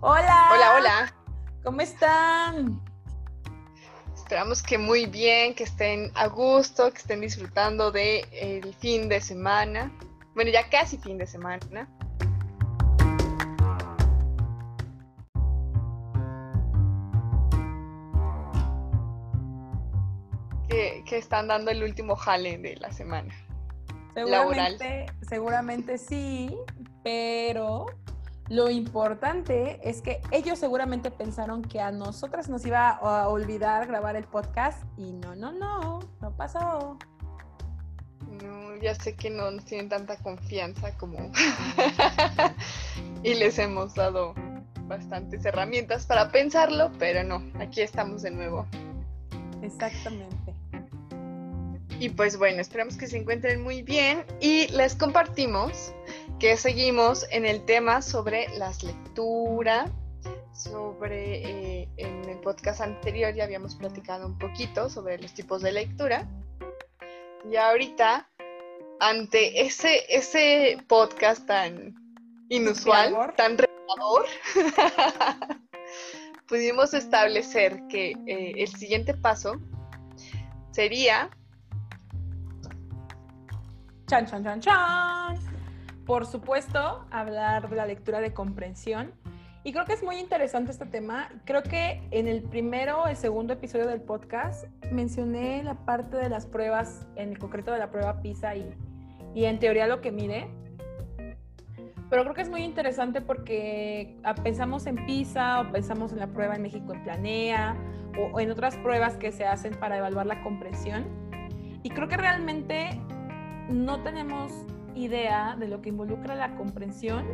Hola. Hola, hola. ¿Cómo están? Esperamos que muy bien, que estén a gusto, que estén disfrutando del el fin de semana. Bueno, ya casi fin de semana. Que, que están dando el último jale de la semana. Seguramente, seguramente sí, pero lo importante es que ellos seguramente pensaron que a nosotras nos iba a olvidar grabar el podcast y no, no, no, no pasó. No, ya sé que no nos tienen tanta confianza como... y les hemos dado bastantes herramientas para pensarlo, pero no, aquí estamos de nuevo. Exactamente. Y pues bueno, esperamos que se encuentren muy bien y les compartimos que seguimos en el tema sobre las lecturas, sobre, eh, en el podcast anterior ya habíamos platicado un poquito sobre los tipos de lectura. Y ahorita, ante ese, ese podcast tan inusual, tan revelador, pudimos establecer que eh, el siguiente paso sería... Chan, chan, chan, chan por supuesto, hablar de la lectura de comprensión. Y creo que es muy interesante este tema. Creo que en el primero, el segundo episodio del podcast, mencioné la parte de las pruebas, en el concreto de la prueba PISA y, y en teoría lo que mide. Pero creo que es muy interesante porque ah, pensamos en PISA o pensamos en la prueba en México en Planea o, o en otras pruebas que se hacen para evaluar la comprensión. Y creo que realmente no tenemos idea de lo que involucra la comprensión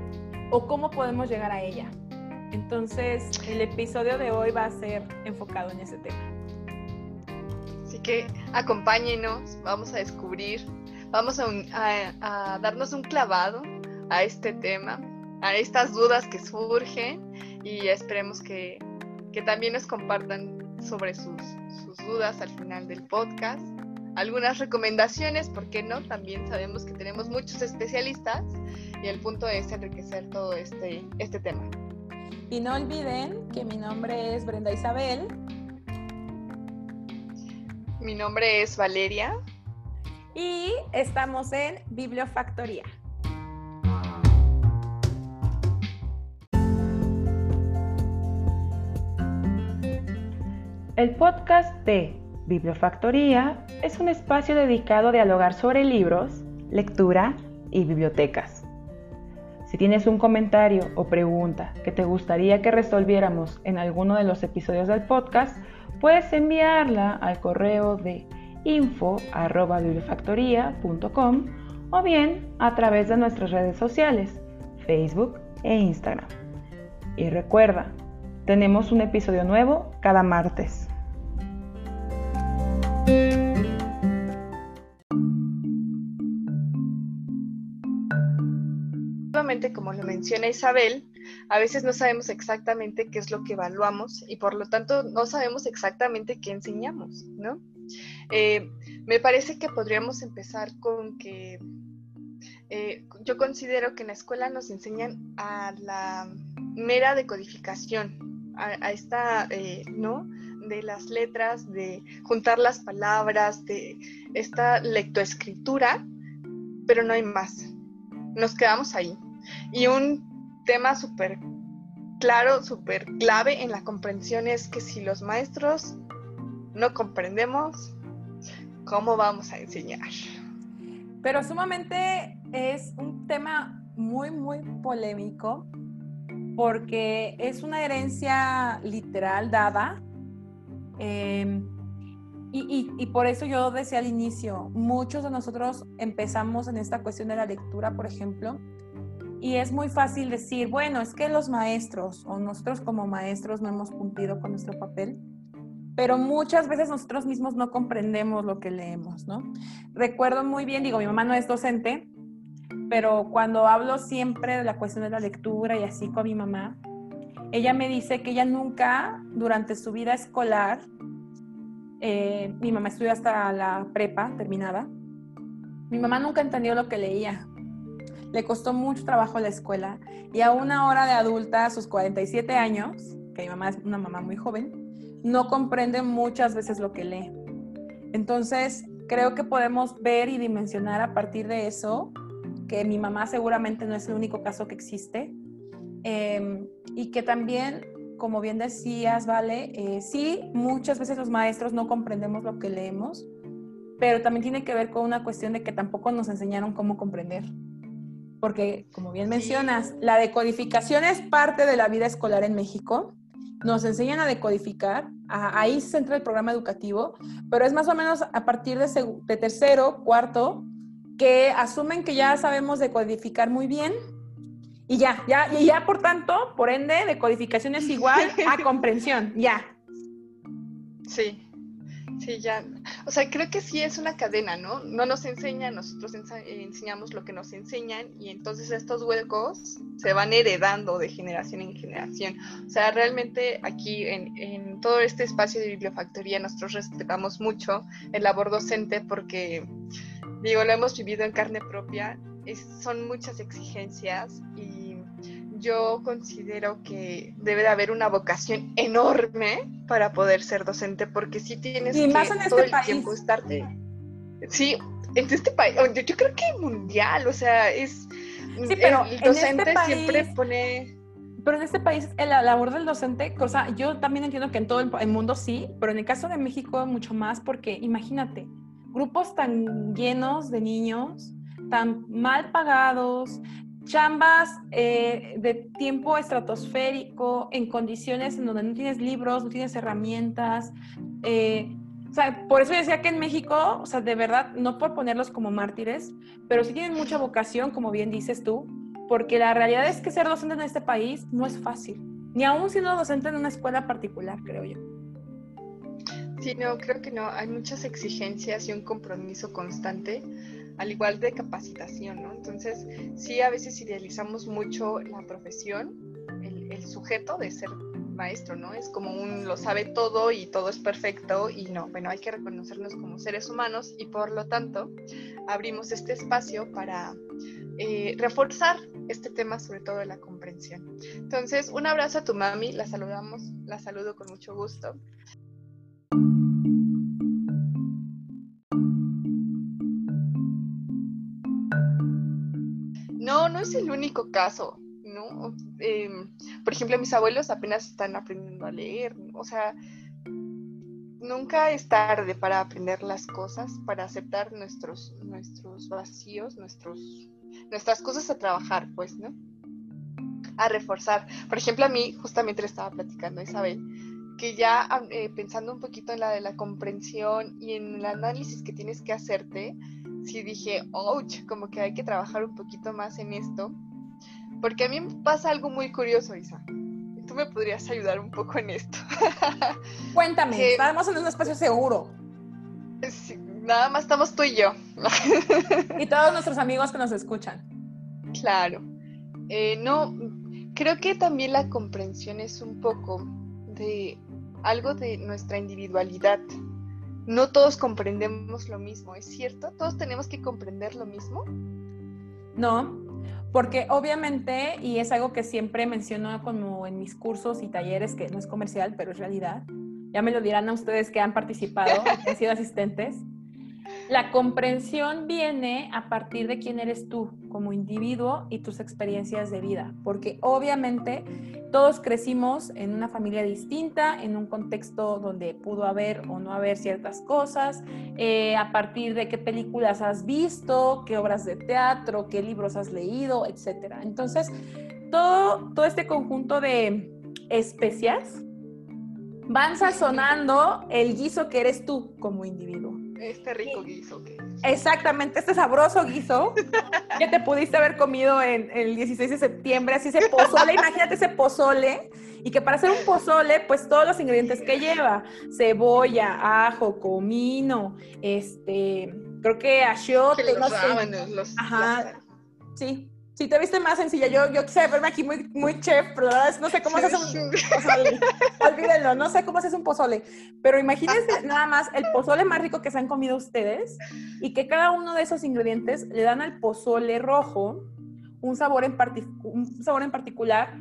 o cómo podemos llegar a ella. Entonces, el episodio de hoy va a ser enfocado en ese tema. Así que acompáñenos, vamos a descubrir, vamos a, darnos un clavado a este tema, a estas dudas que surgen y esperemos que, que también nos compartan sobre sus, sus dudas al final del podcast algunas recomendaciones, ¿por qué no? También sabemos que tenemos muchos especialistas y el punto es enriquecer todo este, este tema. Y no olviden que mi nombre es Brenda Isabel. Mi nombre es Valeria. Y estamos en Bibliofactoría. El podcast de Bibliofactoría es un espacio dedicado a dialogar sobre libros, lectura y bibliotecas. Si tienes un comentario o pregunta que te gustaría que resolviéramos en alguno de los episodios del podcast, puedes enviarla al correo de info.bibliofactoría.com o bien a través de nuestras redes sociales, Facebook e Instagram. Y recuerda, tenemos un episodio nuevo cada martes. Como lo menciona Isabel, a veces no sabemos exactamente qué es lo que evaluamos y por lo tanto no sabemos exactamente qué enseñamos, ¿no? Eh, me parece que podríamos empezar con que eh, yo considero que en la escuela nos enseñan a la mera decodificación, a, a esta, eh, ¿no? de las letras, de juntar las palabras, de esta lectoescritura, pero no hay más. Nos quedamos ahí. Y un tema súper claro, súper clave en la comprensión es que si los maestros no comprendemos, ¿cómo vamos a enseñar? Pero sumamente es un tema muy, muy polémico porque es una herencia literal dada eh, y, y, y, por eso yo decía al inicio, muchos de nosotros empezamos en esta cuestión de la lectura, por ejemplo, y es muy fácil decir, bueno, es que los maestros o nosotros como maestros no hemos cumplido con nuestro papel, pero muchas veces nosotros mismos no comprendemos lo que leemos, ¿no? Recuerdo muy bien, digo, mi mamá no es docente, pero cuando hablo siempre de la cuestión de la lectura y así con mi mamá, ella me dice que ella nunca, durante su vida escolar, eh, mi mamá estudió hasta la prepa terminada, mi mamá nunca entendió lo que leía. Le costó mucho trabajo la escuela y a una hora de adulta, a sus 47 años, que mi mamá es una mamá muy joven, no comprende muchas veces lo que lee. Entonces, creo que podemos ver y dimensionar a partir de eso que mi mamá seguramente no es el único caso que existe em, y que también, como bien decías, Vale, eh, sí, muchas veces los maestros no comprendemos lo que leemos, pero también tiene que ver con una cuestión de que tampoco nos enseñaron cómo comprender. Porque, como bien mencionas, la decodificación es parte de la vida escolar en México. Nos enseñan a decodificar, ahí se centra el programa educativo, pero es más o menos a partir de, de tercero, cuarto, que asumen que ya sabemos decodificar muy bien y ya, ya, y ya por tanto, por ende, decodificación es igual a comprensión, ya. Sí, Sí, ya. O sea, creo que sí es una cadena, ¿no? No nos enseñan, nosotros enseñamos lo que nos enseñan y entonces estos huecos se van heredando de generación en generación. O sea, realmente aquí en, en todo este espacio de bibliofactoría nosotros respetamos mucho el labor docente porque, digo, lo hemos vivido en carne propia, son muchas exigencias y yo considero que debe de haber una vocación enorme para poder ser docente, porque si tienes que todo este el tiempo estarte. Sí, en este país, yo, creo que mundial, o sea, es. Sí, pero el docente este siempre pone. Pero en este país, la labor del docente, cosa, yo también entiendo que en todo el mundo sí, pero en el caso de México mucho más, porque imagínate, grupos tan llenos de niños, tan mal pagados, chambas eh, de tiempo estratosférico, en condiciones en donde no tienes libros, no tienes herramientas. Eh, o sea, por eso decía que en México, o sea, de verdad, no por ponerlos como mártires, pero sí tienen mucha vocación, como bien dices tú, porque la realidad es que ser docente en este país no es fácil, ni aún siendo docente en una escuela particular, creo yo. Sí, no, creo que no. Hay muchas exigencias y un compromiso constante al igual de capacitación, ¿no? Entonces, sí, a veces idealizamos mucho la profesión, el, sujeto de ser maestro, ¿no? Es como un lo sabe todo y todo es perfecto y no, bueno, hay que reconocernos como seres humanos y por lo tanto abrimos este espacio para eh, reforzar este tema, sobre todo de la comprensión. Entonces, un abrazo a tu mami, la saludamos, la saludo con mucho gusto. No, no es el único caso, ¿no? Em, por ejemplo, mis abuelos apenas están aprendiendo a leer, o sea, nunca es tarde para aprender las cosas, para aceptar nuestros, nuestros vacíos, nuestros, nuestras cosas a trabajar, pues, ¿no? A reforzar. Por ejemplo, a mí justamente le estaba platicando Isabel que ya eh, pensando un poquito en la de la comprensión y en el análisis que tienes que hacerte, sí dije, ouch, como que hay que trabajar un poquito más en esto. Porque a mí me pasa algo muy curioso, Isa. Tú me podrías ayudar un poco en esto. Cuéntame, estamos en un espacio seguro. nada más estamos tú y yo. y todos nuestros amigos que nos escuchan. Claro. Eh, no, creo que también la comprensión es un poco de algo de nuestra individualidad no todos comprendemos lo mismo, ¿es cierto? ¿Todos tenemos que comprender lo mismo? No, porque obviamente, y es algo que siempre menciono como en mis cursos y talleres, que no es comercial, pero es realidad, ya me lo dirán a ustedes que han participado, que han sido asistentes, la comprensión viene a partir de quién eres tú como individuo y tus experiencias de vida, porque obviamente todos crecimos en una familia distinta, en un contexto donde pudo haber o no haber ciertas cosas, eh, a partir de qué películas has visto, qué obras de teatro, qué libros has leído, etc. Entonces, todo, todo este conjunto de especias van sazonando el guiso que eres tú como individuo. Este rico guiso. Exactamente, este sabroso guiso que te pudiste haber comido en, el 16 de septiembre, así ese pozole, imagínate ese pozole, y que para hacer un pozole, pues todos los ingredientes que lleva, cebolla, ajo, comino, este, creo que achiote, los ajá, sí, si te viste más sencilla, yo, yo quise verme aquí muy, muy chef, pero la verdad es no sé cómo se hace un pozole. Olvídenlo, no sé cómo se hace un pozole. Pero imagínense nada más el pozole más rico que se han comido ustedes y que cada uno de esos ingredientes le dan al pozole rojo un sabor en, un sabor en particular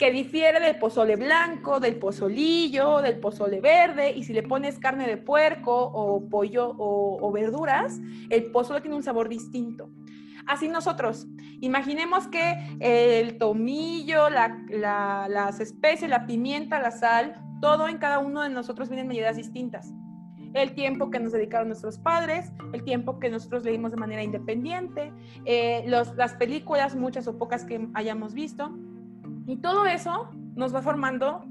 que difiere del pozole blanco, del pozolillo, del pozole verde, y si le pones carne de puerco o pollo o, verduras, el pozole tiene un sabor distinto. Así nosotros, imaginemos que el tomillo, las especies, la pimienta, la sal, todo en cada uno de nosotros viene en medidas distintas. El tiempo que nos dedicaron nuestros padres, el tiempo que nosotros leímos de manera independiente, eh, las películas, muchas o pocas que hayamos visto, y todo eso nos va formando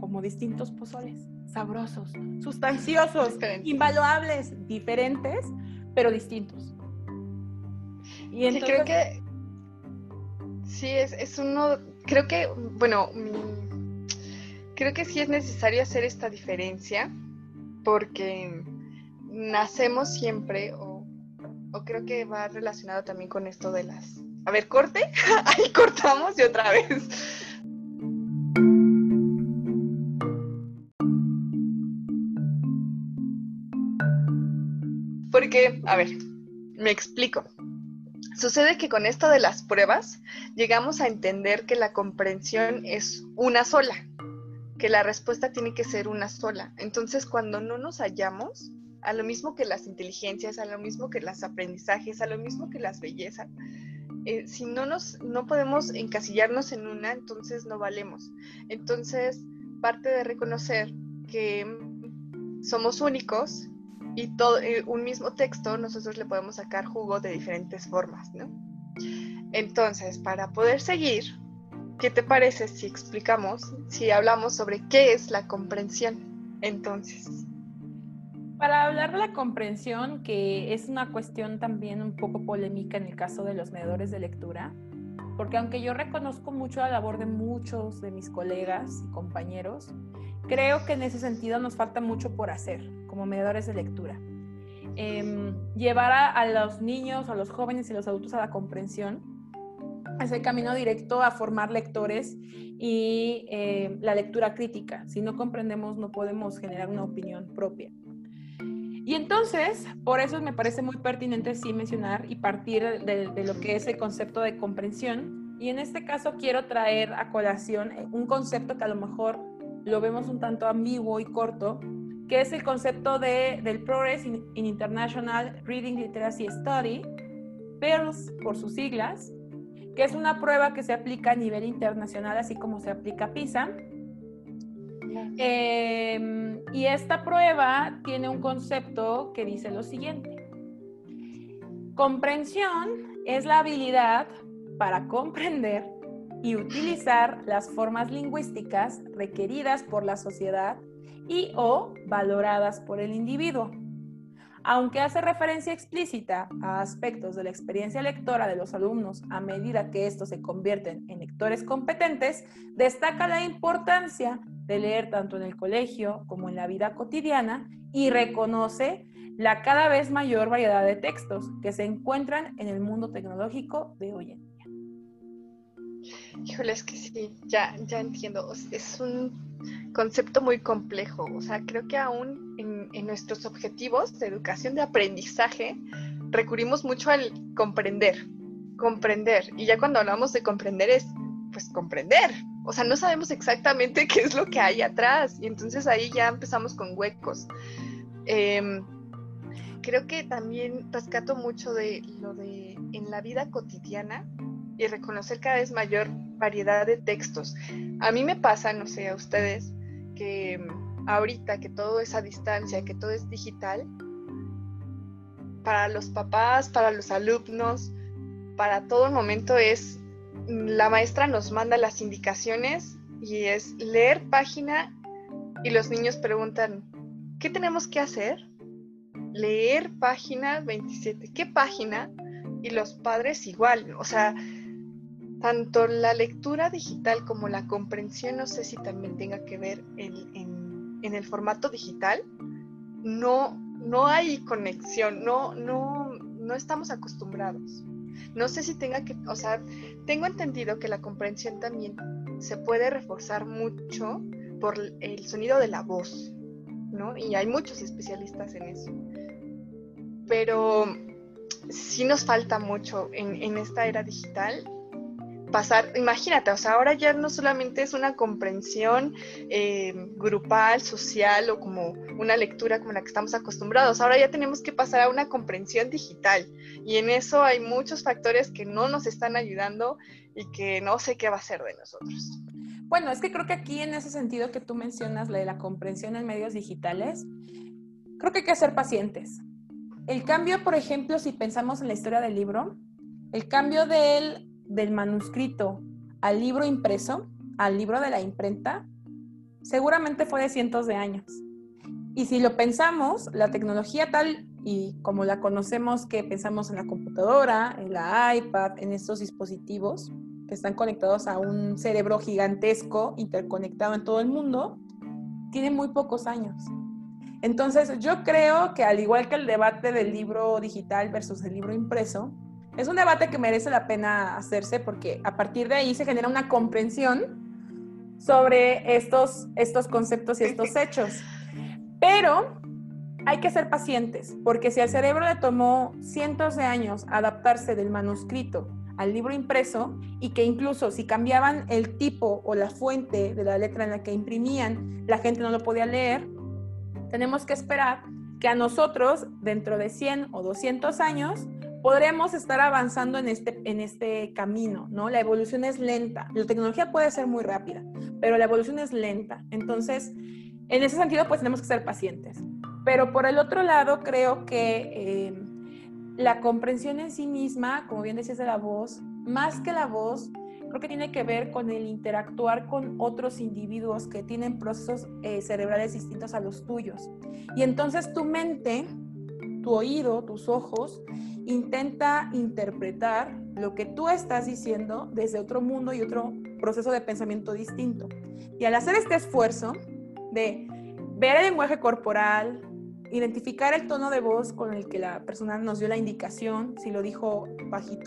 como distintos pozoles, sabrosos, sustanciosos, invaluables, diferentes, pero distintos. Y entonces... creo que sí, es, es uno, creo que, bueno, creo que sí es necesario hacer esta diferencia porque nacemos siempre, o, o creo que va relacionado también con esto de las a ver, corte. Ahí cortamos y otra vez. Porque, a ver, me explico. Sucede que con esto de las pruebas llegamos a entender que la comprensión es una sola, que la respuesta tiene que ser una sola. Entonces, cuando no nos hallamos, a lo mismo que las inteligencias, a lo mismo que los aprendizajes, a lo mismo que las bellezas, eh, si no nos, no podemos encasillarnos en una, entonces no valemos. Entonces, parte de reconocer que somos únicos y todo eh, un mismo texto nosotros le podemos sacar jugo de diferentes formas, ¿no? Entonces, para poder seguir, ¿qué te parece si explicamos, si hablamos sobre qué es la comprensión? Entonces. Para hablar de la comprensión, que es una cuestión también un poco polémica en el caso de los medidores de lectura, porque aunque yo reconozco mucho la labor de muchos de mis colegas y compañeros, creo que en ese sentido nos falta mucho por hacer como medidores de lectura. Em, llevar a, los niños, a los jóvenes y los adultos a la comprensión el camino directo a formar lectores y eh, la lectura crítica. Si no comprendemos, no podemos generar una opinión propia. Y entonces, por eso me parece muy pertinente sí mencionar y partir de, lo que es el concepto de comprensión. Y en este caso quiero traer a colación eh, un concepto que a lo mejor lo vemos un tanto ambiguo y corto, que es el concepto de, del Progress in, International Reading Literacy Study, PIRLS por sus siglas, que es una prueba que se aplica a nivel internacional, así como se aplica PISA, Em, y esta prueba tiene un concepto que dice lo siguiente. Comprensión es la habilidad para comprender y utilizar las formas lingüísticas requeridas por la sociedad y o valoradas por el individuo. Aunque hace referencia explícita a aspectos de la experiencia lectora de los alumnos a medida que estos se convierten en lectores competentes, destaca la importancia de leer tanto en el colegio como en la vida cotidiana y reconoce la cada vez mayor variedad de textos que se encuentran en el mundo tecnológico de hoy. Híjole, es que sí, ya, ya entiendo. Es un concepto muy complejo. O sea, creo que aún en, nuestros objetivos de educación de aprendizaje recurrimos mucho al comprender, comprender. Y ya cuando hablamos de comprender es, pues, comprender, o sea, no sabemos exactamente qué es lo que hay atrás y entonces ahí ya empezamos con huecos. Em, creo que también rescato mucho de lo de en la vida cotidiana y reconocer cada vez mayor variedad de textos. A mí me pasa, no sé, a ustedes, que em, ahorita que todo es a distancia, que todo es digital, para los papás, para los alumnos, para todo momento es la maestra nos manda las indicaciones y es leer página y los niños preguntan, ¿qué tenemos que hacer? Leer página 27. ¿Qué página? Y los padres igual. O sea, tanto la lectura digital como la comprensión, no sé si también tenga que ver en, el formato digital. No, no hay conexión, no, no, no estamos acostumbrados. No sé si tenga que, o sea, tengo entendido que la comprensión también se puede reforzar mucho por el sonido de la voz, ¿no? Y hay muchos especialistas en eso. Pero sí nos falta mucho en, esta era digital pasar, imagínate, o sea, ahora ya no solamente es una comprensión eh, grupal, social o como una lectura como la que estamos acostumbrados, ahora ya tenemos que pasar a una comprensión digital y en eso hay muchos factores que no nos están ayudando y que no sé qué va a ser de nosotros. Bueno, es que creo que aquí en ese sentido que tú mencionas, la de la comprensión en medios digitales, creo que hay que ser pacientes. El cambio, por ejemplo, si pensamos en la historia del libro, el cambio del, del manuscrito al libro impreso, al libro de la imprenta, seguramente fue de cientos de años. Y si lo pensamos, la tecnología tal y como la conocemos, que pensamos en la computadora, en la iPad, en estos dispositivos que están conectados a un cerebro gigantesco interconectado en todo el mundo, tiene muy pocos años. Entonces, yo creo que al igual que el debate del libro digital versus el libro impreso, es un debate que merece la pena hacerse porque a partir de ahí se genera una comprensión sobre estos, estos conceptos y estos hechos. Pero hay que ser pacientes, porque si al cerebro le tomó cientos de años adaptarse del manuscrito al libro impreso y que incluso si cambiaban el tipo o la fuente de la letra en la que imprimían, la gente no lo podía leer, tenemos que esperar que a nosotros, dentro de 100 o 200 años, podremos estar avanzando en este, en este camino, ¿no? La evolución es lenta. La tecnología puede ser muy rápida, pero la evolución es lenta. Entonces, en ese sentido, pues tenemos que ser pacientes. Pero por el otro lado, creo que eh, la comprensión en sí misma, como bien decías de la voz, más que la voz, creo que tiene que ver con el interactuar con otros individuos que tienen procesos eh, cerebrales distintos a los tuyos. Y entonces tu mente, tu oído, tus ojos, intenta interpretar lo que tú estás diciendo desde otro mundo y otro proceso de pensamiento distinto. Y al hacer este esfuerzo de ver el lenguaje corporal, identificar el tono de voz con el que la persona nos dio la indicación, si lo dijo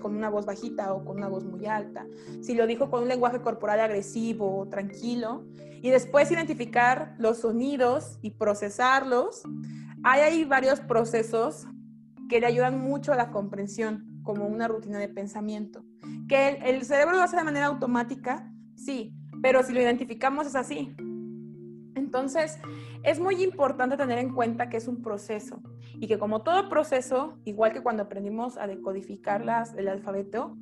con una voz bajita o con una voz muy alta, si lo dijo con un lenguaje corporal agresivo o tranquilo, y después identificar los sonidos y procesarlos. Hay varios procesos que le ayudan mucho a la comprensión, como una rutina de pensamiento. Que el, cerebro lo hace de manera automática, sí, pero si lo identificamos es así. Entonces, es muy importante tener en cuenta que es un proceso y que como todo proceso, igual que cuando aprendimos a decodificar las, el alfabeto,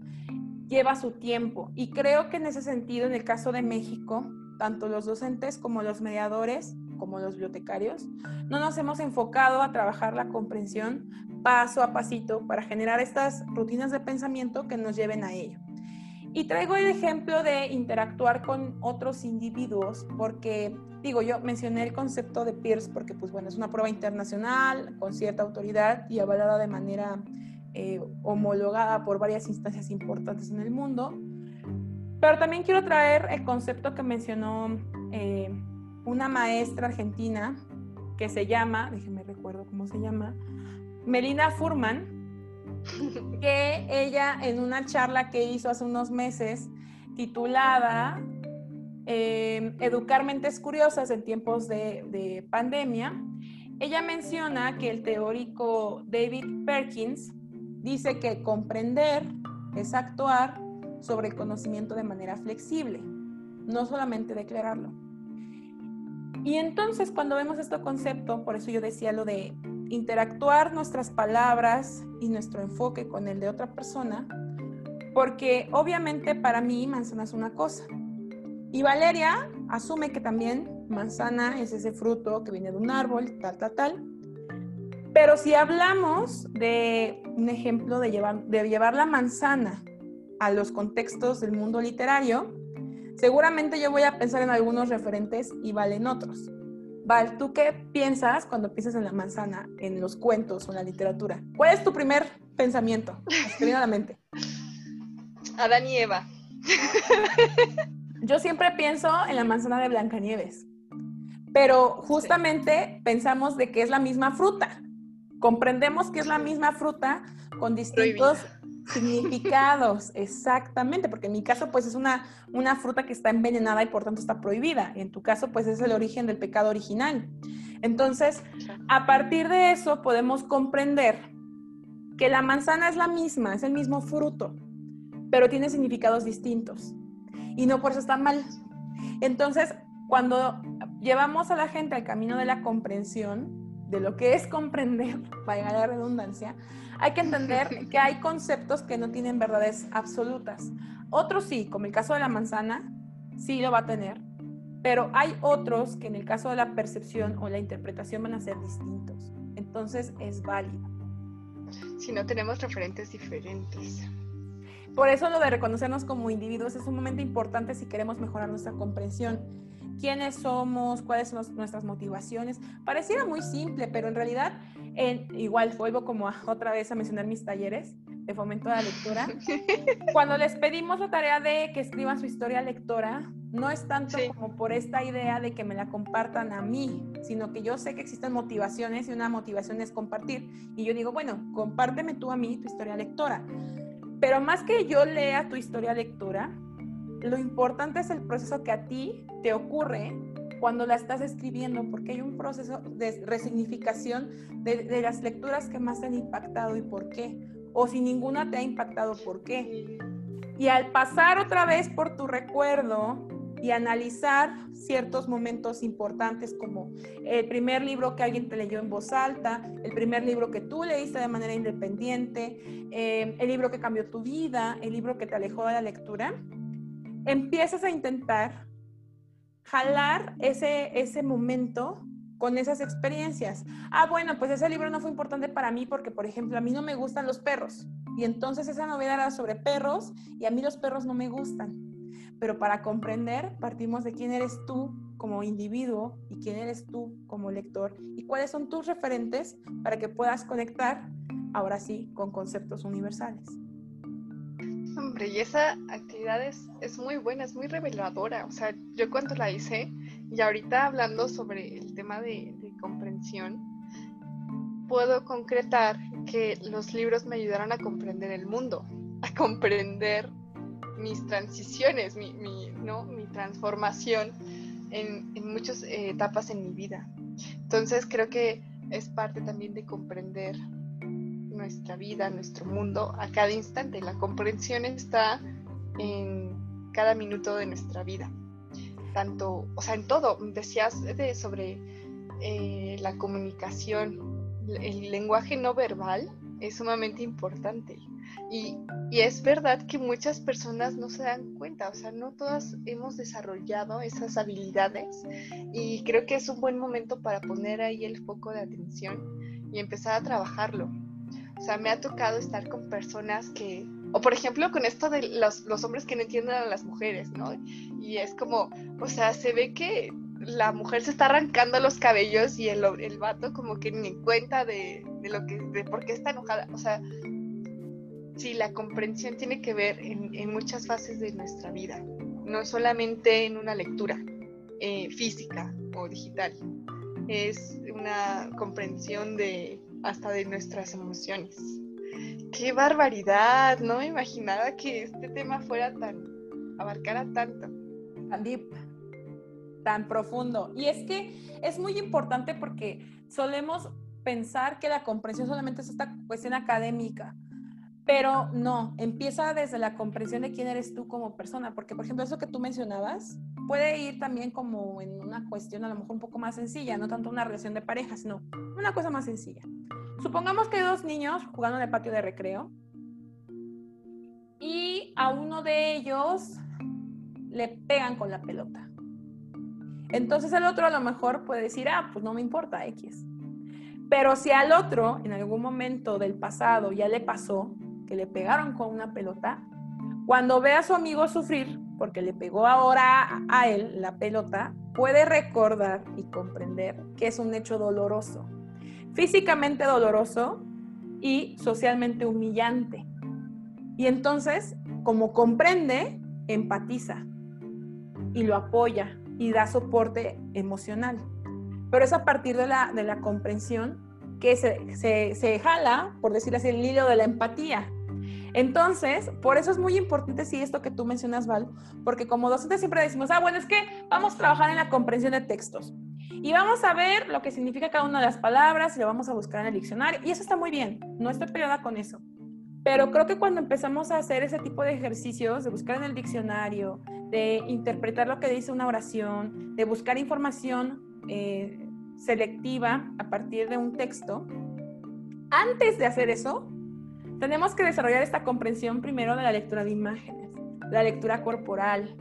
lleva su tiempo. Y creo que en ese sentido, en el caso de México, tanto los docentes como los mediadores, como los bibliotecarios, no nos hemos enfocado a trabajar la comprensión paso a pasito para generar estas rutinas de pensamiento que nos lleven a ello. Y traigo el ejemplo de interactuar con otros individuos porque, digo, yo mencioné el concepto de peers porque, pues bueno, es una prueba internacional con cierta autoridad y avalada de manera eh, homologada por varias instancias importantes en el mundo. Pero también quiero traer el concepto que mencionó eh, una maestra argentina que se llama, déjenme recuerdo cómo se llama, Melina Furman, que ella en una charla que hizo hace unos meses titulada eh, Educar mentes curiosas en tiempos de, de pandemia, ella menciona que el teórico David Perkins dice que comprender es actuar sobre el conocimiento de manera flexible, no solamente declararlo. Y entonces cuando vemos este concepto, por eso yo decía lo de interactuar nuestras palabras y nuestro enfoque con el de otra persona, porque obviamente para mí manzana es una cosa. Y Valeria asume que también manzana es ese fruto que viene de un árbol, tal, tal, tal. Pero si hablamos de un ejemplo de llevar, de llevar la manzana a los contextos del mundo literario, seguramente yo voy a pensar en algunos referentes y Vale en otros. Val, ¿tú qué piensas cuando piensas en la manzana, en los cuentos o en la literatura? ¿Cuál es tu primer pensamiento? Viene a la mente. Adán y Eva. Yo siempre pienso en la manzana de Blancanieves, pero justamente pensamos de que es la misma fruta. Comprendemos que es la misma fruta con distintos significados, exactamente, porque en mi caso pues es una, una fruta que está envenenada y por tanto está prohibida. En tu caso pues es el origen del pecado original. Entonces, a partir de eso podemos comprender que la manzana es la misma, es el mismo fruto, pero tiene significados distintos. Y no por eso está mal. Entonces, cuando llevamos a la gente al camino de la comprensión, de lo que es comprender, vaya la redundancia, hay que entender que hay conceptos que no tienen verdades absolutas. Otros sí, como el caso de la manzana, sí lo va a tener, pero hay otros que en el caso de la percepción o la interpretación van a ser distintos. Entonces es válido. Si no tenemos referentes diferentes. Por eso lo de reconocernos como individuos es un momento importante si queremos mejorar nuestra comprensión. ¿Quiénes somos? ¿Cuáles son nuestras motivaciones? Pareciera muy simple, pero en realidad, igual vuelvo como otra vez a mencionar mis talleres de fomento de la lectura. Cuando les pedimos la tarea de que escriban su historia lectora, no es tanto como por esta idea de que me la compartan a mí, sino que yo sé que existen motivaciones y una motivación es compartir. Y yo digo, bueno, compárteme tú a mí tu historia lectora. Pero más que yo lea tu historia lectora, lo importante es el proceso que a ti te ocurre cuando la estás escribiendo, porque hay un proceso de resignificación de, las lecturas que más te han impactado y por qué. O si ninguna te ha impactado, ¿por qué? Y al pasar otra vez por tu recuerdo, y analizar ciertos momentos importantes como el primer libro que alguien te leyó en voz alta, el primer libro que tú leíste de manera independiente, eh, el libro que cambió tu vida, el libro que te alejó de la lectura, empiezas a intentar jalar ese, ese momento con esas experiencias. Ah, bueno, pues ese libro no fue importante para mí porque, por ejemplo, a mí no me gustan los perros. Y entonces esa novela era sobre perros y a mí los perros no me gustan pero para comprender partimos de quién eres tú como individuo y quién eres tú como lector y cuáles son tus referentes para que puedas conectar, ahora sí, con conceptos universales. Hombre, y esa actividad es, es muy buena, es muy reveladora. O sea, yo cuando la hice, y ahorita hablando sobre el tema de, comprensión, puedo concretar que los libros me ayudaron a comprender el mundo, a comprender mis transiciones, mi, ¿no? mi transformación en, en muchas etapas en mi vida. Entonces creo que es parte también de comprender nuestra vida, nuestro mundo a cada instante. La comprensión está en cada minuto de nuestra vida. Tanto, o sea, en todo. Decías de, sobre eh, la comunicación, el lenguaje no verbal es sumamente importante. Y, es verdad que muchas personas no se dan cuenta, o sea, no todas hemos desarrollado esas habilidades y creo que es un buen momento para poner ahí el foco de atención y empezar a trabajarlo. O sea, me ha tocado estar con personas que, o por ejemplo con esto de los, hombres que no entienden a las mujeres, ¿no? Y es como, o sea, se ve que la mujer se está arrancando los cabellos y el, el vato como que ni cuenta de, de lo que, de por qué está enojada. O sea, sí, la comprensión tiene que ver en, muchas fases de nuestra vida, no solamente en una lectura eh, física o digital, es una comprensión de hasta de nuestras emociones. ¡Qué barbaridad! No me imaginaba que este tema fuera tan, abarcara tanto. Tan deep, tan profundo. Y es que es muy importante porque solemos pensar que la comprensión solamente es esta cuestión académica, pero no, empieza desde la comprensión de quién eres tú como persona, porque por ejemplo eso que tú mencionabas puede ir también como en una cuestión a lo mejor un poco más sencilla, no tanto una relación de parejas, no, una cosa más sencilla. Supongamos que dos niños jugando en el patio de recreo y a uno de ellos le pegan con la pelota. Entonces el otro a lo mejor puede decir, ah, pues no me importa X. Pero si al otro en algún momento del pasado ya le pasó, que le pegaron con una pelota, cuando ve a su amigo sufrir, porque le pegó ahora a él la pelota, puede recordar y comprender que es un hecho doloroso, físicamente doloroso y socialmente humillante. Y entonces, como comprende, empatiza y lo apoya y da soporte emocional. Pero es a partir de la, de la comprensión que se, se, se jala, por decirlo así, el hilo de la empatía entonces, por eso es muy importante, sí, esto que tú mencionas, Val, porque como docentes siempre decimos, ah, bueno, es que vamos a trabajar en la comprensión de textos y vamos a ver lo que significa cada una de las palabras y lo vamos a buscar en el diccionario. Y eso está muy bien, no estoy peleada con eso. Pero creo que cuando empezamos a hacer ese tipo de ejercicios, de buscar en el diccionario, de interpretar lo que dice una oración, de buscar información eh, selectiva a partir de un texto, antes de hacer eso, tenemos que desarrollar esta comprensión primero de la lectura de imágenes, la lectura corporal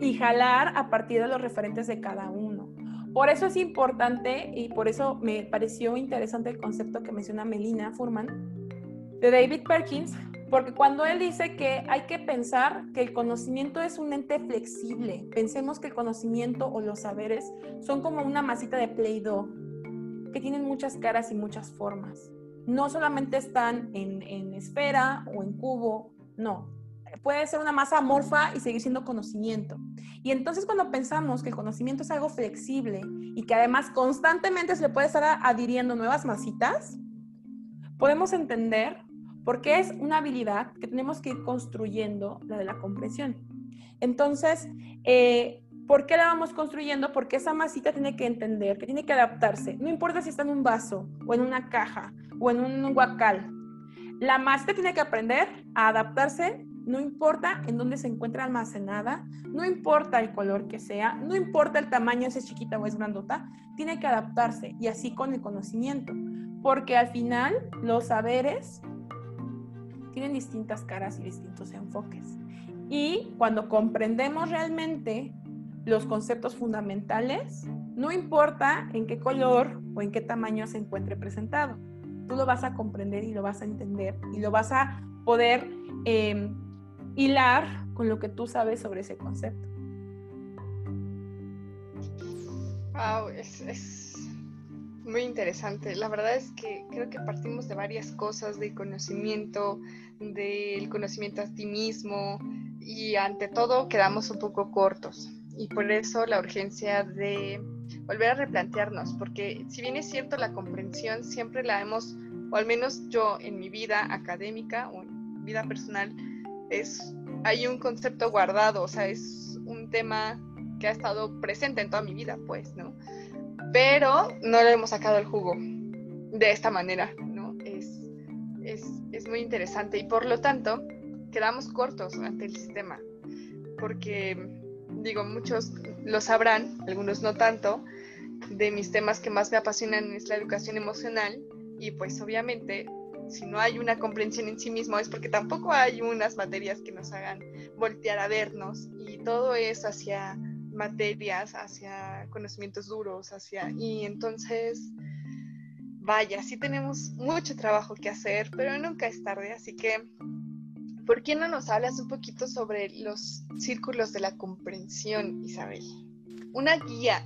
y jalar a partir de los referentes de cada uno. Por eso es importante y por eso me pareció interesante el concepto que menciona Melina Furman de David Perkins, porque cuando él dice que hay que pensar que el conocimiento es un ente flexible, pensemos que el conocimiento o los saberes son como una masita de Play-Doh, que tienen muchas caras y muchas formas. No solamente están en, en esfera o en cubo, no. Puede ser una masa amorfa y seguir siendo conocimiento. Y entonces cuando pensamos que el conocimiento es algo flexible y que además constantemente se le puede estar adhiriendo nuevas masitas, podemos entender porque es una habilidad que tenemos que ir construyendo, la de la comprensión. Entonces, eh, ¿por qué la vamos construyendo? Porque esa masita tiene que entender, que tiene que adaptarse. No importa si está en un vaso o en una caja o en un guacal. La masita tiene que aprender a adaptarse, no importa en dónde se encuentra almacenada, no importa el color que sea, no importa el tamaño, si es chiquita o es grandota, tiene que adaptarse y así con el conocimiento. Porque al final los saberes tienen distintas caras y distintos enfoques. Y cuando comprendemos realmente los conceptos fundamentales, no importa en qué color o en qué tamaño se encuentre presentado, tú lo vas a comprender y lo vas a entender y lo vas a poder em, hilar con lo que tú sabes sobre ese concepto. Wow, es muy interesante. La verdad es que creo que partimos de varias cosas, de conocimiento, del conocimiento a ti mismo y ante todo quedamos un poco cortos y por eso la urgencia de volver a replantearnos, porque si bien es cierto la comprensión siempre la hemos, o al menos yo en mi vida académica o en vida personal, es, hay un concepto guardado, o sea, es un tema que ha estado presente en toda mi vida, pues, ¿no? Pero no le hemos sacado el jugo de esta manera, es, muy interesante y por lo tanto quedamos cortos ante el sistema, porque digo, muchos lo sabrán, algunos no tanto, de mis temas que más me apasionan es la educación emocional. Y pues obviamente si no hay una comprensión en sí mismo es porque tampoco hay unas materias que nos hagan voltear a vernos. Y todo es hacia materias, hacia conocimientos duros, hacia y entonces vaya, sí tenemos mucho trabajo que hacer, pero nunca es tarde, así que, ¿por qué no nos hablas un poquito sobre los círculos de la comprensión, Isabel? Una guía,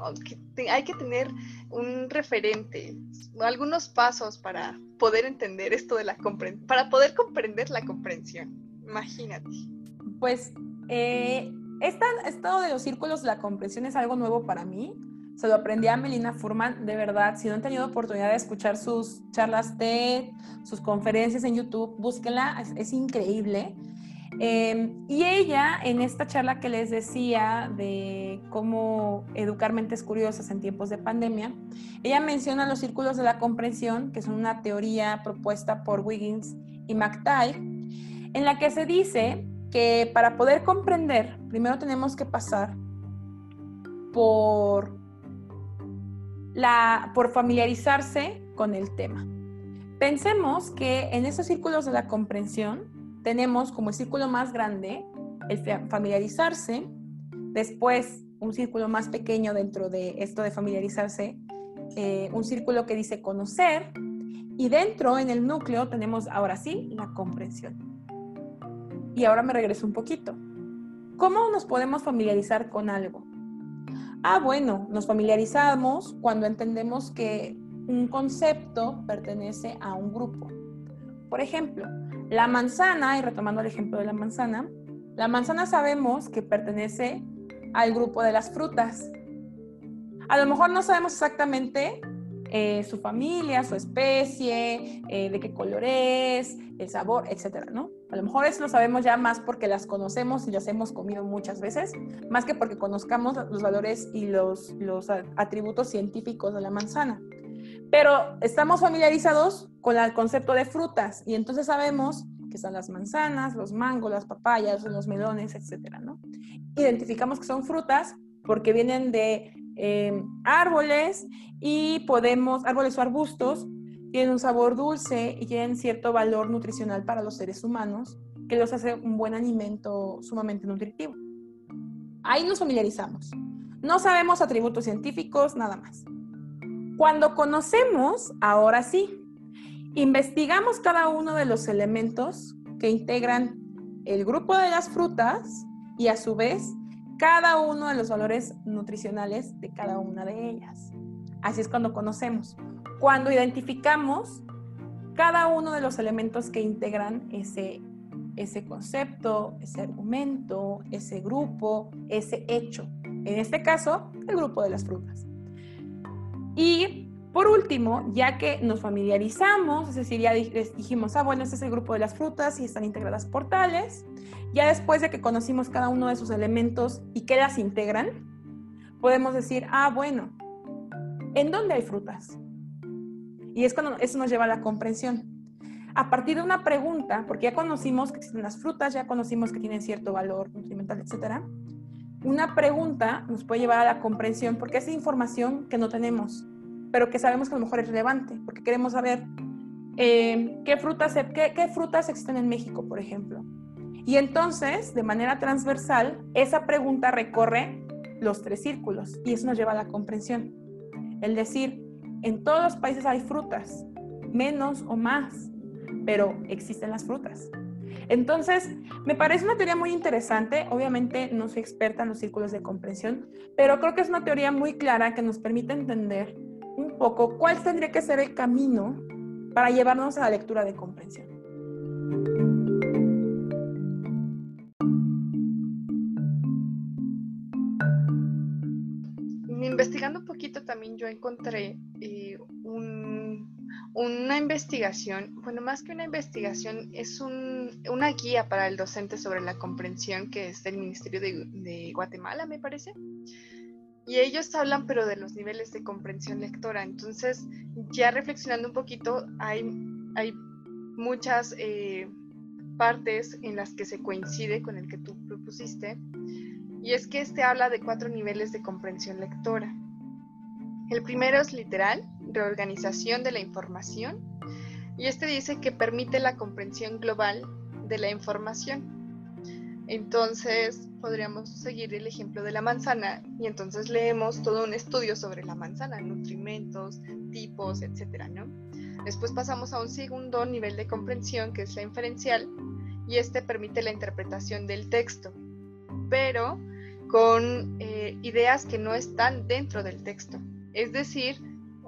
hay que tener un referente, algunos pasos para poder entender esto de la comprensión, para poder comprender la comprensión. Imagínate. Pues eh, esta, esto de los círculos la comprensión es algo nuevo para mí se lo aprendí a Melina Furman, de verdad, si no han tenido oportunidad de escuchar sus charlas TED, sus conferencias en YouTube, búsquenla, es, increíble. Em, y ella, en esta charla que les decía de cómo educar mentes curiosas en tiempos de pandemia, ella menciona los círculos de la comprensión, que son una teoría propuesta por Wiggins y McTighe, en la que se dice que para poder comprender, primero tenemos que pasar por la, por familiarizarse con el tema. Pensemos que en esos círculos de la comprensión tenemos como el círculo más grande el familiarizarse, después un círculo más pequeño dentro de esto de familiarizarse, eh, un círculo que dice conocer, y dentro en el núcleo tenemos ahora sí la comprensión. Y ahora me regreso un poquito. ¿Cómo nos podemos familiarizar con algo? Ah, bueno, nos familiarizamos cuando entendemos que un concepto pertenece a un grupo. Por ejemplo, la manzana, y retomando el ejemplo de la manzana, la manzana sabemos que pertenece al grupo de las frutas. A lo mejor no sabemos exactamente eh, su familia, su especie, eh, de qué color es, el sabor, etcétera, ¿no? A lo mejor eso lo sabemos ya más porque las conocemos y las hemos comido muchas veces, más que porque conozcamos los valores y los, los atributos científicos de la manzana. Pero estamos familiarizados con el concepto de frutas y entonces sabemos que son las manzanas, los mangos, las papayas, los melones, etcétera, ¿no? Identificamos que son frutas porque vienen de eh, árboles y podemos, árboles o arbustos, tienen un sabor dulce y tienen cierto valor nutricional para los seres humanos, que los hace un buen alimento sumamente nutritivo. Ahí nos familiarizamos. No sabemos atributos científicos, nada más. Cuando conocemos, ahora sí, investigamos cada uno de los elementos que integran el grupo de las frutas y a su vez cada uno de los valores nutricionales de cada una de ellas. Así es cuando conocemos. Cuando identificamos cada uno de los elementos que integran ese, ese concepto, ese argumento, ese grupo, ese hecho. En este caso, el grupo de las frutas. Y por último, ya que nos familiarizamos, es decir, ya dijimos, ah, bueno, este es el grupo de las frutas y están integradas por tales, ya después de que conocimos cada uno de sus elementos y qué las integran, podemos decir, ah, bueno, ¿en dónde hay frutas? Y es cuando eso nos lleva a la comprensión. A partir de una pregunta, porque ya conocimos que existen las frutas, ya conocimos que tienen cierto valor nutrimental, etcétera, una pregunta nos puede llevar a la comprensión porque es información que no tenemos pero que sabemos que a lo mejor es relevante, porque queremos saber eh, qué, frutas, qué, qué frutas existen en México, por ejemplo. Y entonces, de manera transversal, esa pregunta recorre los tres círculos y eso nos lleva a la comprensión. El decir, en todos los países hay frutas, menos o más, pero existen las frutas. Entonces, me parece una teoría muy interesante. Obviamente no soy experta en los círculos de comprensión, pero creo que es una teoría muy clara que nos permite entender un poco cuál tendría que ser el camino para llevarnos a la lectura de comprensión. Investigando un poquito también yo encontré eh, una investigación, bueno, más que una investigación, es una guía para el docente sobre la comprensión que es del Ministerio de Guatemala, me parece y ellos hablan pero de los niveles de comprensión lectora. Entonces, ya reflexionando un poquito, hay, hay muchas eh, partes en las que se coincide con el que tú propusiste. Y es que este habla de cuatro niveles de comprensión lectora. El primero es literal, reorganización de la información. Y este dice que permite la comprensión global de la información. Entonces podríamos seguir el ejemplo de la manzana y entonces leemos todo un estudio sobre la manzana, nutrimentos, tipos, etcétera, ¿no? Después pasamos a un segundo nivel de comprensión que es la inferencial y este permite la interpretación del texto, pero con eh, ideas que no están dentro del texto. Es decir,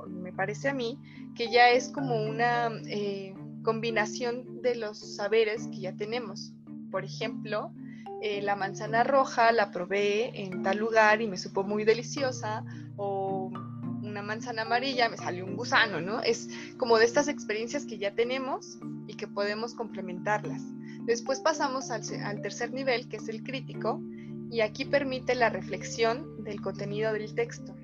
me parece a mí que ya es como una eh, combinación de los saberes que ya tenemos. Por ejemplo, eh, la manzana roja la probé en tal lugar y me supo muy deliciosa, o una manzana amarilla me salió un gusano, ¿no? Es como de estas experiencias que ya tenemos y que podemos complementarlas. Después pasamos al, tercer nivel, que es el crítico, y aquí permite la reflexión del contenido del texto.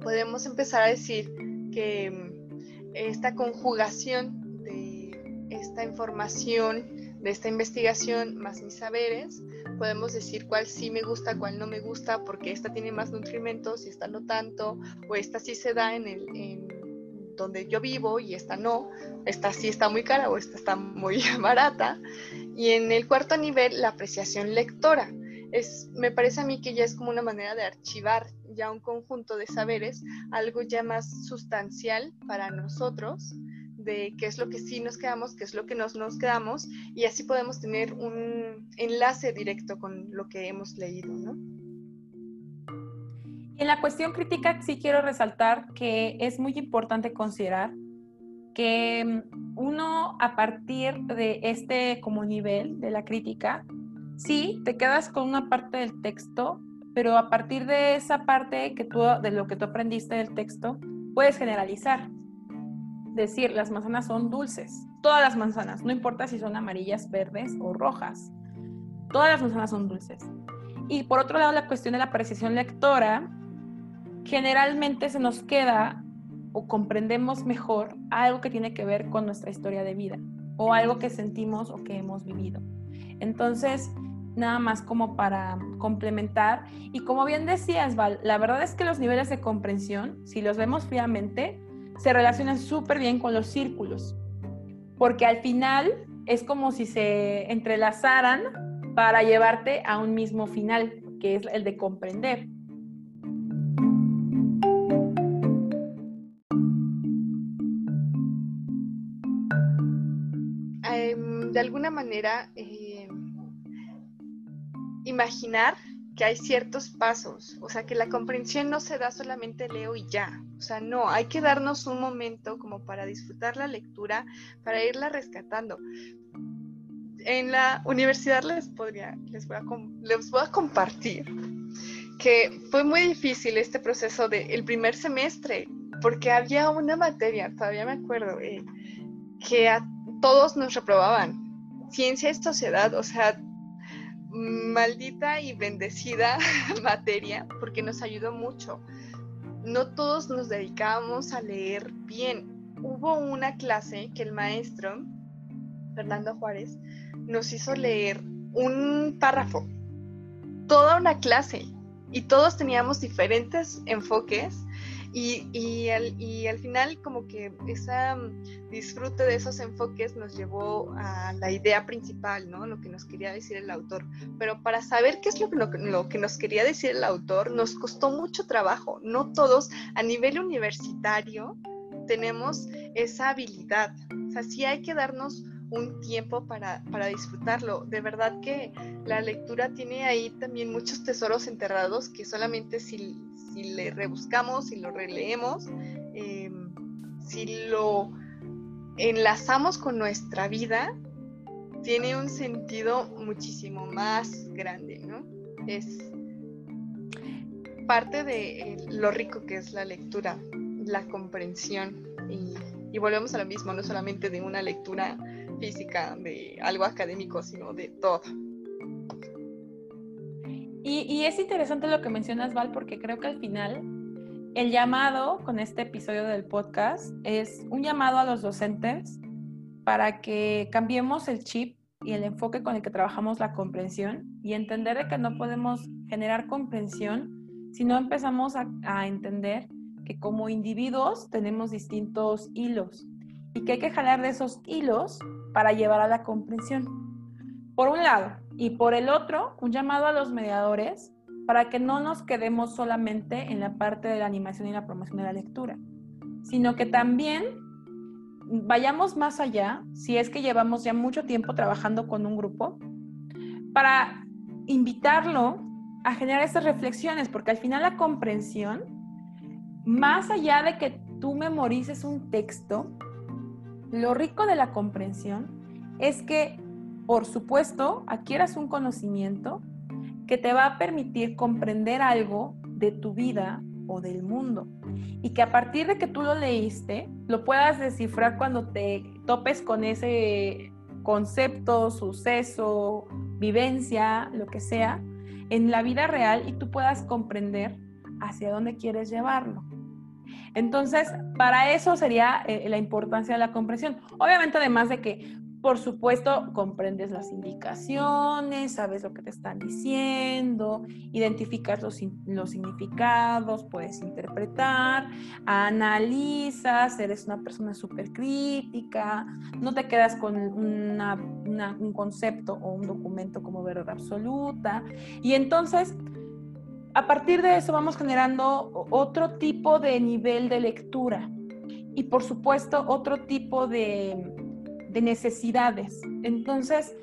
Podemos empezar a decir que mm, esta conjugación de esta información de esta investigación más mis saberes, podemos decir cuál sí me gusta, cuál no me gusta, porque esta tiene más nutrimentos y esta no tanto, o esta sí se da en, el, donde yo vivo y esta no, esta sí está muy cara o esta está muy barata. Y en el cuarto nivel, la apreciación lectora. Es, me parece a mí que ya es como una manera de archivar ya un conjunto de saberes, algo ya más sustancial para nosotros, de qué es lo que sí nos quedamos, qué es lo que no nos quedamos, y así podemos tener un enlace directo con lo que hemos leído, ¿no? en la cuestión crítica sí quiero resaltar que es muy importante considerar que mm, uno a partir de este como nivel de la crítica, sí, te quedas con una parte del texto, pero a partir de esa parte que tú, de lo que tú aprendiste del texto, puedes generalizar decir las manzanas son dulces. Todas las manzanas, no importa si son amarillas, verdes o rojas. Todas las manzanas son dulces. Y por otro lado, la cuestión de la apreciación lectora, generalmente se nos queda o comprendemos mejor algo que tiene que ver con nuestra historia de vida. o algo que sentimos o que hemos vivido. Entonces, nada más como para complementar. Y como bien decías, Val, la verdad es que los niveles de comprensión, si los vemos fríamente, se relacionan súper bien con los círculos, porque al final es como si se entrelazaran para llevarte a un mismo final, que es el de comprender. Em, de alguna manera, eh, imaginar que hay ciertos pasos, o sea, que la comprensión no se da solamente leo y ya, o sea, no, hay que darnos un momento como para disfrutar la lectura, para irla rescatando. En la universidad les podría, les voy a, les voy a compartir que fue muy difícil este proceso del primer semestre, porque había una materia, todavía me acuerdo, eh, que a todos nos reprobaban, ciencia y sociedad, o sea, maldita y bendecida materia porque nos ayudó mucho. No todos nos dedicábamos a leer bien. Hubo una clase que el maestro, Fernando Juárez, nos hizo leer un párrafo, toda una clase, y todos teníamos diferentes enfoques y, al, final como que ese mm, disfrute de esos enfoques nos llevó a la idea principal, ¿no? Lo que nos quería decir el autor. Pero para saber qué es lo que, nos quería decir el autor, nos costó mucho trabajo. No todos a nivel universitario tenemos esa habilidad. O sea, sí hay que darnos un tiempo para, disfrutarlo. De verdad que la lectura tiene ahí también muchos tesoros enterrados que solamente si, si le rebuscamos, si lo releemos, em, si lo enlazamos con nuestra vida, tiene un sentido muchísimo más grande, ¿no? Es parte de lo rico que es la lectura, la comprensión y volvemos a lo mismo, no solamente de una lectura física, de algo académico, sino de todo. Y, es interesante lo que mencionas, Val, porque creo que al final el llamado con este episodio del podcast es un llamado a los docentes para que cambiemos el chip y el enfoque con el que trabajamos la comprensión y entender de que no podemos generar comprensión si no empezamos a, entender que como individuos tenemos distintos hilos y que hay que jalar de esos hilos para llevar a la comprensión. Por un lado, y por el otro, un llamado a los mediadores para que no nos quedemos solamente en la parte de la animación y la promoción de la lectura, sino que también vayamos más allá, si es que llevamos ya mucho tiempo trabajando con un grupo, para invitarlo a generar esas reflexiones, porque al final la comprensión, más allá de que tú memorices un texto, lo rico de la comprensión es que por supuesto, adquieras un conocimiento que te va a permitir comprender algo de tu vida o del mundo. Y que a partir de que tú lo leíste, lo puedas descifrar cuando te topes con ese concepto, suceso, vivencia, lo que sea, en la vida real y tú puedas comprender hacia dónde quieres llevarlo. Entonces, para eso sería eh, la importancia de la comprensión. Obviamente, además de que por supuesto, comprendes las indicaciones, sabes lo que te están diciendo, identificas los, los, significados, puedes interpretar, analizas, eres una persona súper crítica, no te quedas con un concepto o un documento como verdad absoluta. Y entonces, a partir de eso vamos generando otro tipo de nivel de lectura y por supuesto otro tipo de de necesidades. Entonces,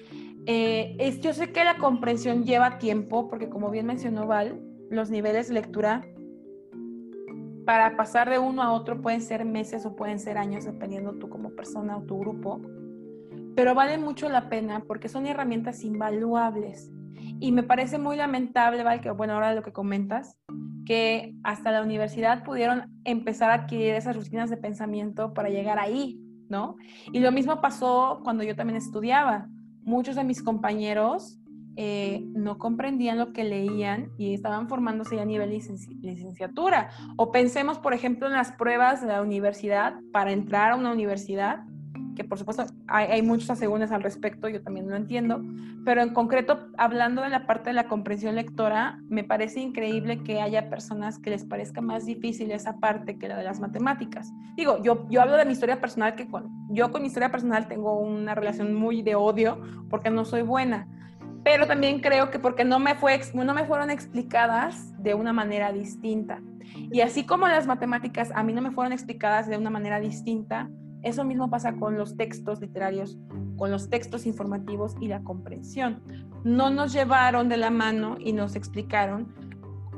eh, es, yo sé que la comprensión lleva tiempo, porque como bien mencionó Val, los niveles de lectura para pasar de uno a otro pueden ser meses o pueden ser años, dependiendo tú como persona o tu grupo, pero vale mucho la pena porque son herramientas invaluables. Y me parece muy lamentable, Val, que bueno, ahora lo que comentas, que hasta la universidad pudieron empezar a adquirir esas rutinas de pensamiento para llegar ahí, ¿no? Y lo mismo pasó cuando yo también estudiaba. Muchos de mis compañeros eh, no comprendían lo que leían y estaban formándose ya a nivel licenciatura. O pensemos, por ejemplo, en las pruebas de la universidad para entrar a una universidad, que por supuesto hay, hay muchos asegúnes al respecto, yo también lo entiendo, pero en concreto, hablando de la parte de la comprensión lectora, me parece increíble que haya personas que les parezca más difícil esa parte que la de las matemáticas. Digo, yo, yo hablo de mi historia personal, que con, yo con mi historia personal tengo una relación muy de odio porque no soy buena, pero también creo que porque no me, fue, no me fueron explicadas de una manera distinta. Y así como las matemáticas a mí no me fueron explicadas de una manera distinta, eso mismo pasa con los textos literarios, con los textos informativos y la comprensión. No nos llevaron de la mano y nos explicaron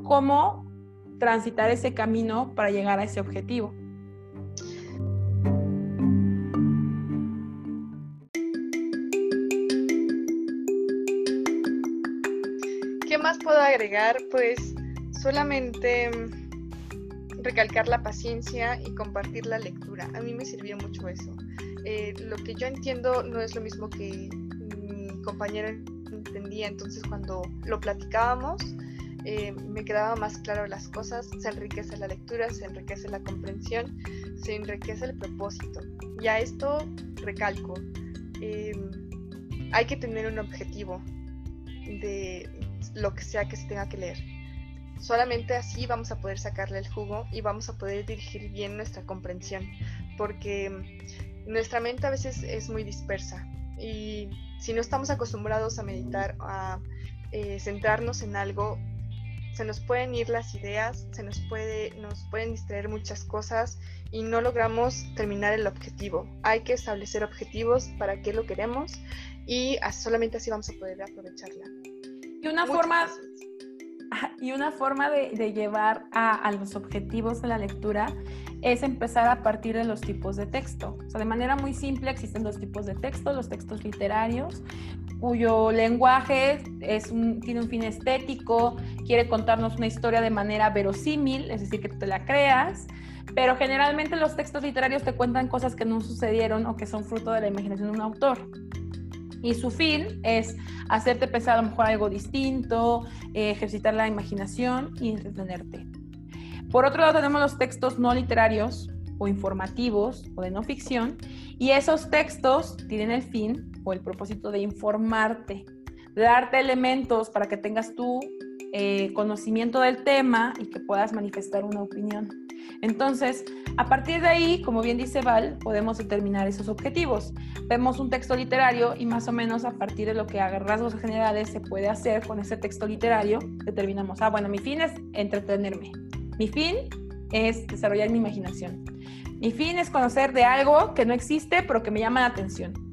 cómo transitar ese camino para llegar a ese objetivo. ¿Qué más puedo agregar? Pues solamente recalcar la paciencia y compartir la lectura. A mí me sirvió mucho eso. Eh, lo que yo entiendo no es lo mismo que mi compañera entendía, entonces cuando lo platicábamos eh, me quedaba más claro las cosas, se enriquece la lectura, se enriquece la comprensión, se enriquece el propósito. Y a esto recalco, em, hay que tener un objetivo de lo que sea que se tenga que leer Solamente así vamos a poder sacarle el jugo y vamos a poder dirigir bien nuestra comprensión, porque nuestra mente a veces es muy dispersa y si no estamos acostumbrados a meditar, a eh, centrarnos en algo, se nos pueden ir las ideas, se nos, puede, nos pueden distraer muchas cosas y no logramos terminar el objetivo. Hay que establecer objetivos para qué lo queremos y solamente así vamos a poder aprovecharla. Y una forma y una forma de, llevar a, los objetivos de la lectura es empezar a partir de los tipos de texto. O sea, de manera muy simple existen dos tipos de texto, los textos literarios, cuyo lenguaje tiene un fin estético, quiere contarnos una historia de manera verosímil, es decir, que tú te la creas, pero generalmente los textos literarios te cuentan cosas que no sucedieron o que son fruto de la imaginación de un autor y su fin es hacerte pensar a lo mejor algo distinto, eh, ejercitar la imaginación y entretenerte. Por otro lado tenemos los textos no literarios o informativos o de no ficción y esos textos tienen el fin o el propósito de informarte, de darte elementos para que tengas tu eh, conocimiento del tema y que puedas manifestar una opinión. Entonces, a partir de ahí, como bien dice Val, podemos determinar esos objetivos. Vemos un texto literario y más o menos a partir de lo que a rasgos generales se puede hacer con ese texto literario, determinamos, ah, bueno, mi fin es entretenerme. Mi fin es desarrollar mi imaginación. Mi fin es conocer de algo que no existe, pero que me llama la atención.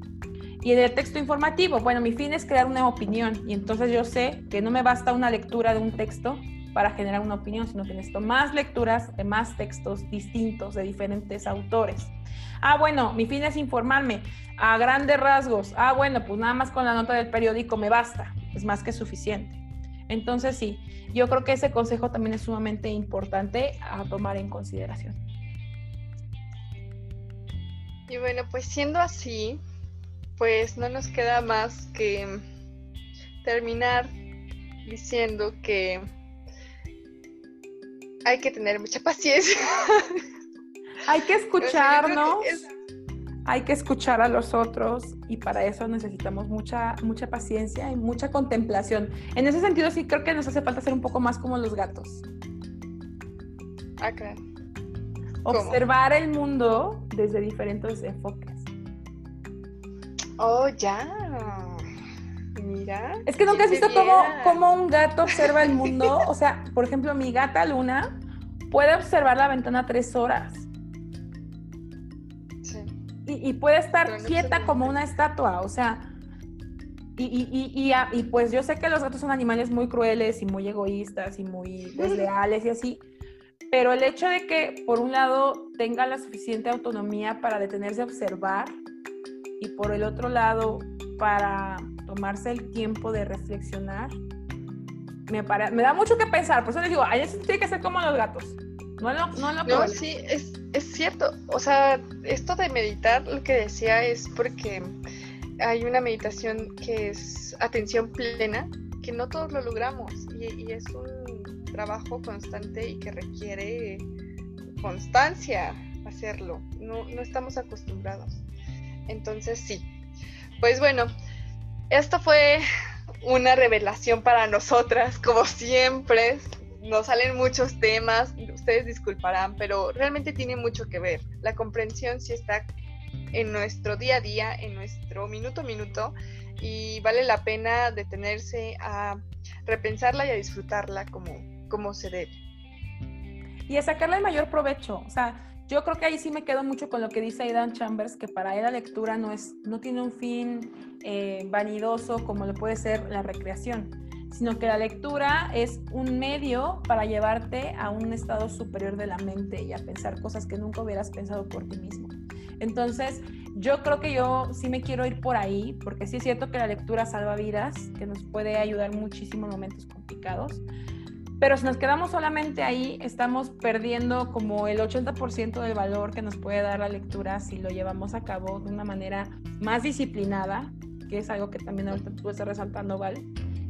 Y en el texto informativo, bueno, mi fin es crear una opinión y entonces yo sé que no me basta una lectura de un texto, para generar una opinión, sino que necesito más lecturas de más textos distintos de diferentes autores. Ah, bueno, mi fin es informarme a grandes rasgos. Ah, bueno, pues nada más con la nota del periódico me basta, es más que suficiente. Entonces sí, yo creo que ese consejo también es sumamente importante a tomar en consideración. Y bueno, pues siendo así, pues no nos queda más que terminar diciendo que hay que tener mucha paciencia. Hay que escuchar, ¿no? Hay que escuchar a los otros y para eso necesitamos mucha, mucha paciencia y mucha contemplación. En ese sentido sí creo que nos hace falta ser un poco más como los gatos. Acá. Observar el mundo desde diferentes enfoques. Oh, ya. Mira. Es que nunca has visto cómo, cómo, un gato observa el mundo. O sea, por ejemplo, mi gata Luna puede observar la ventana tres horas. Sí. Y, puede estar quieta como una estatua. O sea, y, y, pues yo sé que los gatos son animales muy crueles y muy egoístas y muy desleales y así. Pero el hecho de que, por un lado, tenga la suficiente autonomía para detenerse a observar y por el otro lado, para tomarse el tiempo de reflexionar, me, me da mucho que pensar. Por eso les digo, a veces tiene que ser como los gatos. No lo, no lo No, sí, es, es cierto. O sea, esto de meditar, lo que decía es porque hay una meditación que es atención plena, que no todos lo logramos y, y es un trabajo constante y que requiere constancia hacerlo. No, no estamos acostumbrados. Entonces sí. Pues bueno, esto fue una revelación para nosotras, como siempre. Nos salen muchos temas, ustedes disculparán, pero realmente tiene mucho que ver. La comprensión sí está en nuestro día a día, en nuestro minuto a minuto, y vale la pena detenerse a repensarla y a disfrutarla como, como se debe. Y a sacarle el mayor provecho. O sea, yo creo que ahí sí me quedo mucho con lo que dice Aidan Chambers, que para él la lectura no, es, no tiene un fin eh, vanidoso como lo puede ser la recreación, sino que la lectura es un medio para llevarte a un estado superior de la mente y a pensar cosas que nunca hubieras pensado por ti mismo. Entonces, yo creo que yo sí me quiero ir por ahí, porque sí es cierto que la lectura salva vidas, que nos puede ayudar muchísimo en momentos complicados, pero si nos quedamos solamente ahí, estamos perdiendo como el 80% del valor que nos puede dar la lectura si lo llevamos a cabo de una manera más disciplinada, que es algo que también ahorita tú estás resaltando, ¿vale?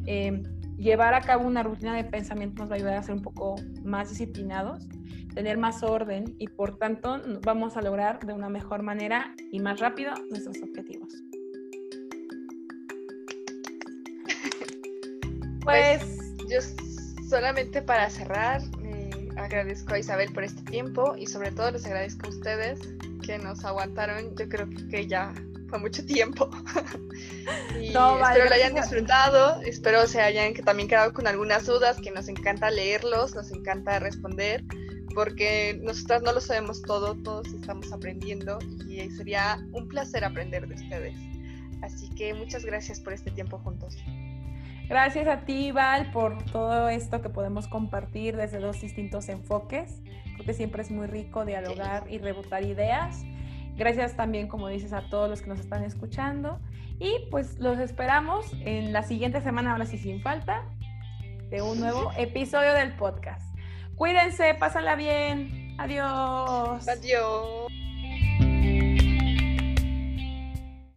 Eh, llevar a cabo una rutina de pensamiento nos va a ayudar a ser un poco más disciplinados, tener más orden y por tanto vamos a lograr de una mejor manera y más rápido nuestros objetivos. Pues, pues yo solamente para cerrar, agradezco a Isabel por este tiempo y sobre todo les agradezco a ustedes que nos aguantaron. Yo creo que ya fue mucho tiempo. y espero lo hayan disfrutado, espero se hayan que también quedado con algunas dudas, que nos encanta leerlos, nos encanta responder, porque nosotras no lo sabemos todo, todos estamos aprendiendo y sería un placer aprender de ustedes. Así que muchas gracias por este tiempo juntos. Gracias a ti, Val, por todo esto que podemos compartir desde dos distintos enfoques. porque siempre es muy rico dialogar y rebotar ideas. Gracias también, como dices, a todos los que nos están escuchando. Y pues los esperamos en la siguiente semana, ahora sí sin falta, de un nuevo episodio del podcast. Cuídense, pásenla bien. Adiós. Adiós.